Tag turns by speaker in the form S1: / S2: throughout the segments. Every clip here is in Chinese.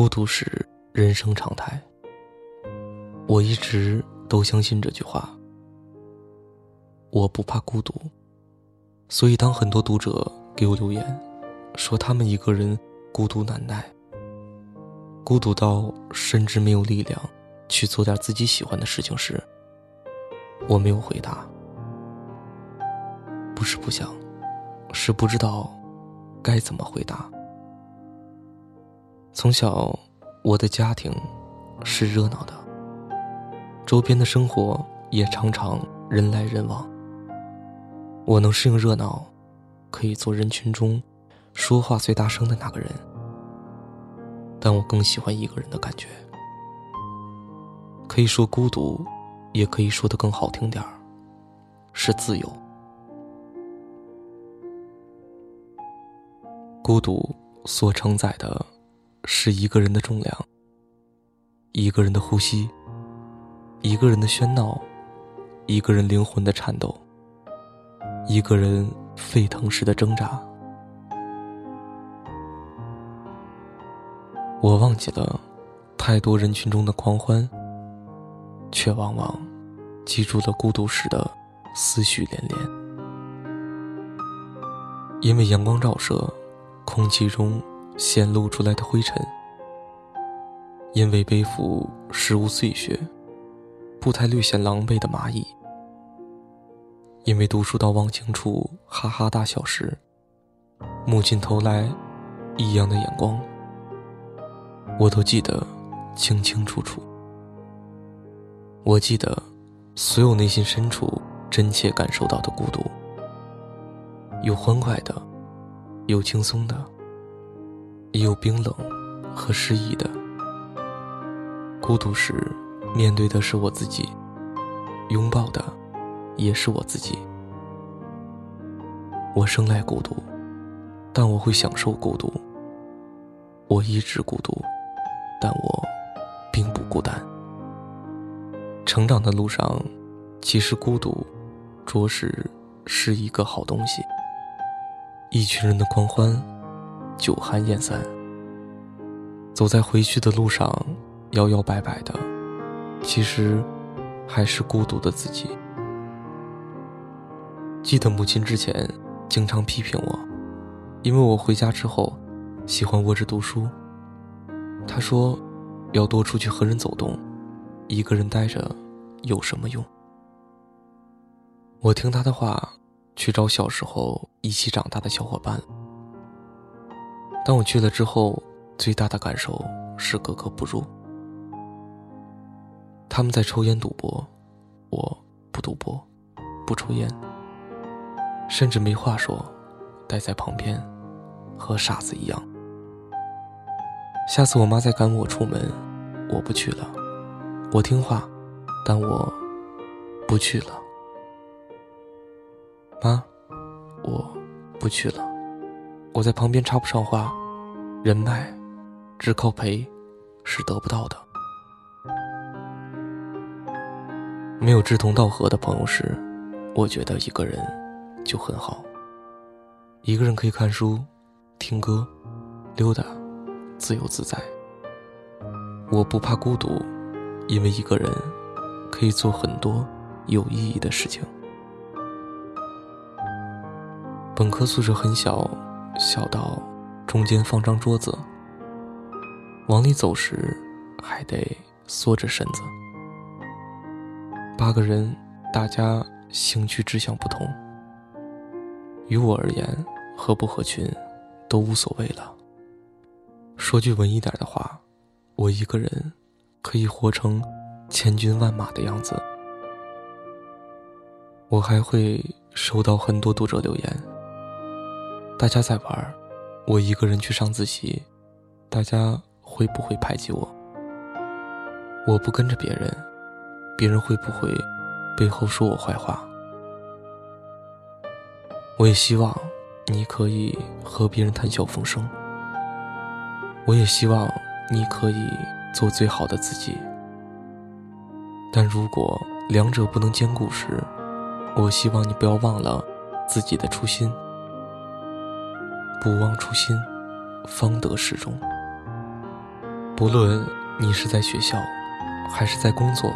S1: 孤独是人生常态。我一直都相信这句话。我不怕孤独，所以当很多读者给我留言，说他们一个人孤独难耐，孤独到甚至没有力量去做点自己喜欢的事情时，我没有回答。不是不想，是不知道该怎么回答。从小，我的家庭是热闹的，周边的生活也常常人来人往。我能适应热闹，可以做人群中说话最大声的那个人，但我更喜欢一个人的感觉。可以说孤独，也可以说的更好听点儿，是自由。孤独所承载的，是一个人的重量，一个人的呼吸，一个人的喧闹，一个人灵魂的颤抖，一个人沸腾时的挣扎。我忘记了太多人群中的狂欢，却往往记住了孤独时的思绪连连，因为阳光照射。空气中显露出来的灰尘，因为背负食物碎屑，步态略显狼狈的蚂蚁，因为读书到忘情处哈哈大笑时，母亲投来异样的眼光，我都记得清清楚楚。我记得所有内心深处真切感受到的孤独，有欢快的。有轻松的，也有冰冷和失意的。孤独时，面对的是我自己，拥抱的也是我自己。我生来孤独，但我会享受孤独。我一直孤独，但我并不孤单。成长的路上，其实孤独，着实是一个好东西。一群人的狂欢，酒酣宴散。走在回去的路上，摇摇摆摆的，其实还是孤独的自己。记得母亲之前经常批评我，因为我回家之后喜欢窝着读书。她说，要多出去和人走动，一个人待着有什么用？我听她的话。去找小时候一起长大的小伙伴。当我去了之后，最大的感受是格格不入。他们在抽烟赌博，我不赌博，不抽烟，甚至没话说，待在旁边，和傻子一样。下次我妈再赶我出门，我不去了。我听话，但我不去了。妈，我不去了。我在旁边插不上话，人脉只靠陪是得不到的。没有志同道合的朋友时，我觉得一个人就很好。一个人可以看书、听歌、溜达，自由自在。我不怕孤独，因为一个人可以做很多有意义的事情。本科宿舍很小，小到中间放张桌子，往里走时还得缩着身子。八个人，大家兴趣志向不同，于我而言，合不合群都无所谓了。说句文艺点的话，我一个人可以活成千军万马的样子。我还会收到很多读者留言。大家在玩，我一个人去上自习，大家会不会排挤我？我不跟着别人，别人会不会背后说我坏话？我也希望你可以和别人谈笑风生，我也希望你可以做最好的自己。但如果两者不能兼顾时，我希望你不要忘了自己的初心。不忘初心，方得始终。不论你是在学校，还是在工作，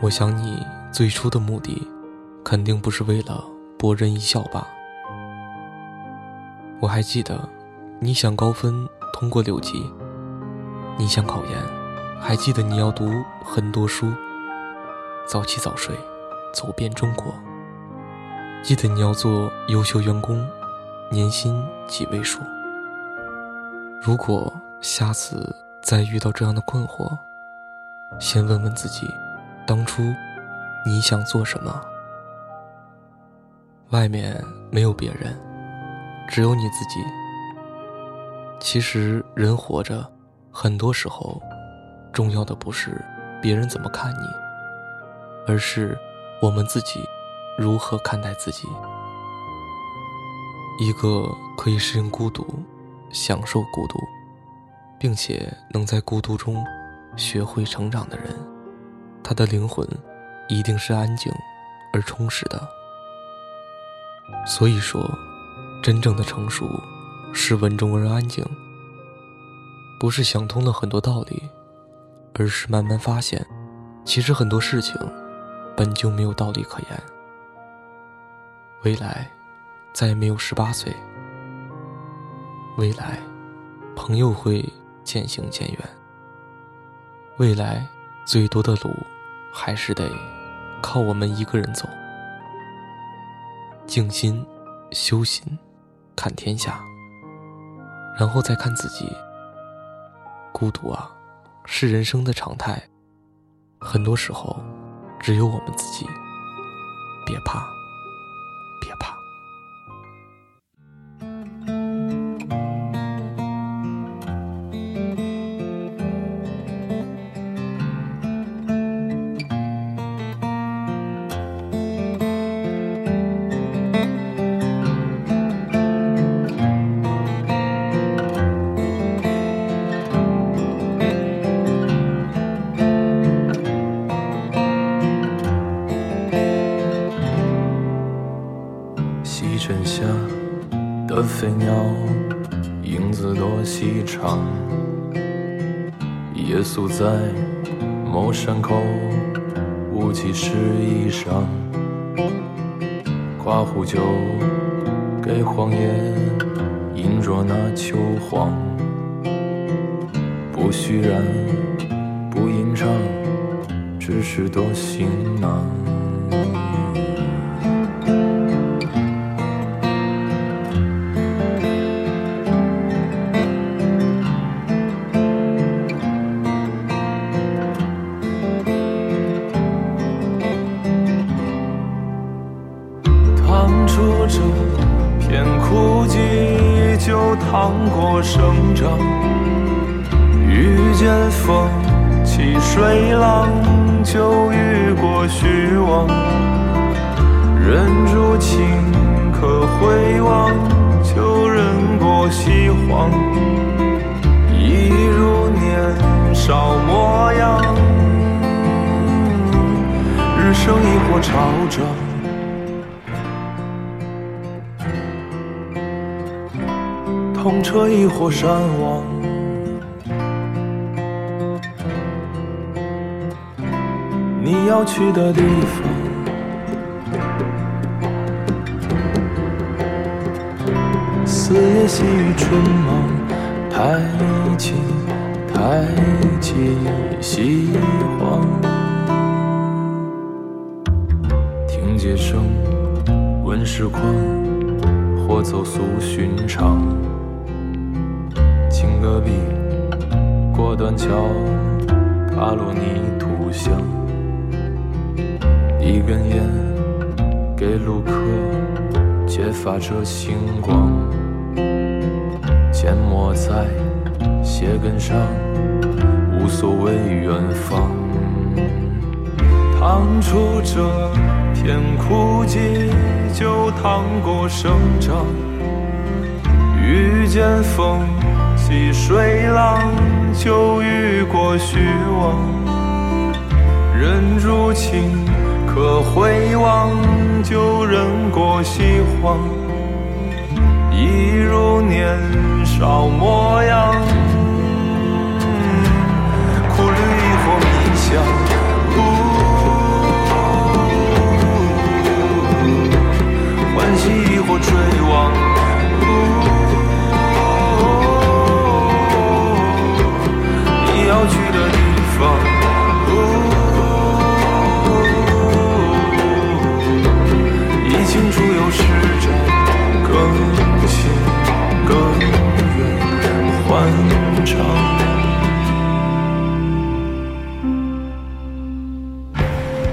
S1: 我想你最初的目的，肯定不是为了博人一笑吧。我还记得，你想高分通过六级，你想考研，还记得你要读很多书，早起早睡，走遍中国。记得你要做优秀员工，年薪几位数。如果下次再遇到这样的困惑，先问问自己，当初你想做什么？外面没有别人，只有你自己。其实人活着，很多时候，重要的不是别人怎么看你，而是我们自己。如何看待自己？一个可以适应孤独、享受孤独，并且能在孤独中学会成长的人，他的灵魂一定是安静而充实的。所以说，真正的成熟是稳重而安静，不是想通了很多道理，而是慢慢发现，其实很多事情本就没有道理可言。未来，再也没有十八岁。未来，朋友会渐行渐远。未来，最多的路，还是得靠我们一个人走。静心，修心，看天下，然后再看自己。孤独啊，是人生的常态。很多时候，只有我们自己。别怕。
S2: 的飞鸟，影子多细长。夜宿在某山口，雾气湿衣裳。刮胡酒给荒野，饮着那秋黄。不虚然，不吟唱，只是多行囊。这片枯寂，就趟过生长；遇见风起水浪，就遇过虚妄。忍住情可回望，就忍过西荒。一如年少模样，日升亦或潮涨。痛彻亦或山亡，你要去的地方，四野细雨春忙，抬起抬起西荒，听街声，闻时况，或走俗寻常。隔壁过断桥，踏落泥土香。一根烟给路客，揭发着星光。缄默在鞋跟上，无所谓远方。趟出这片枯寂，就趟过生长。遇见风。起水浪，就遇过虚妄。人如情，可回望，就忍过西荒。一如年少模样，苦旅或迷香。欢喜或追望。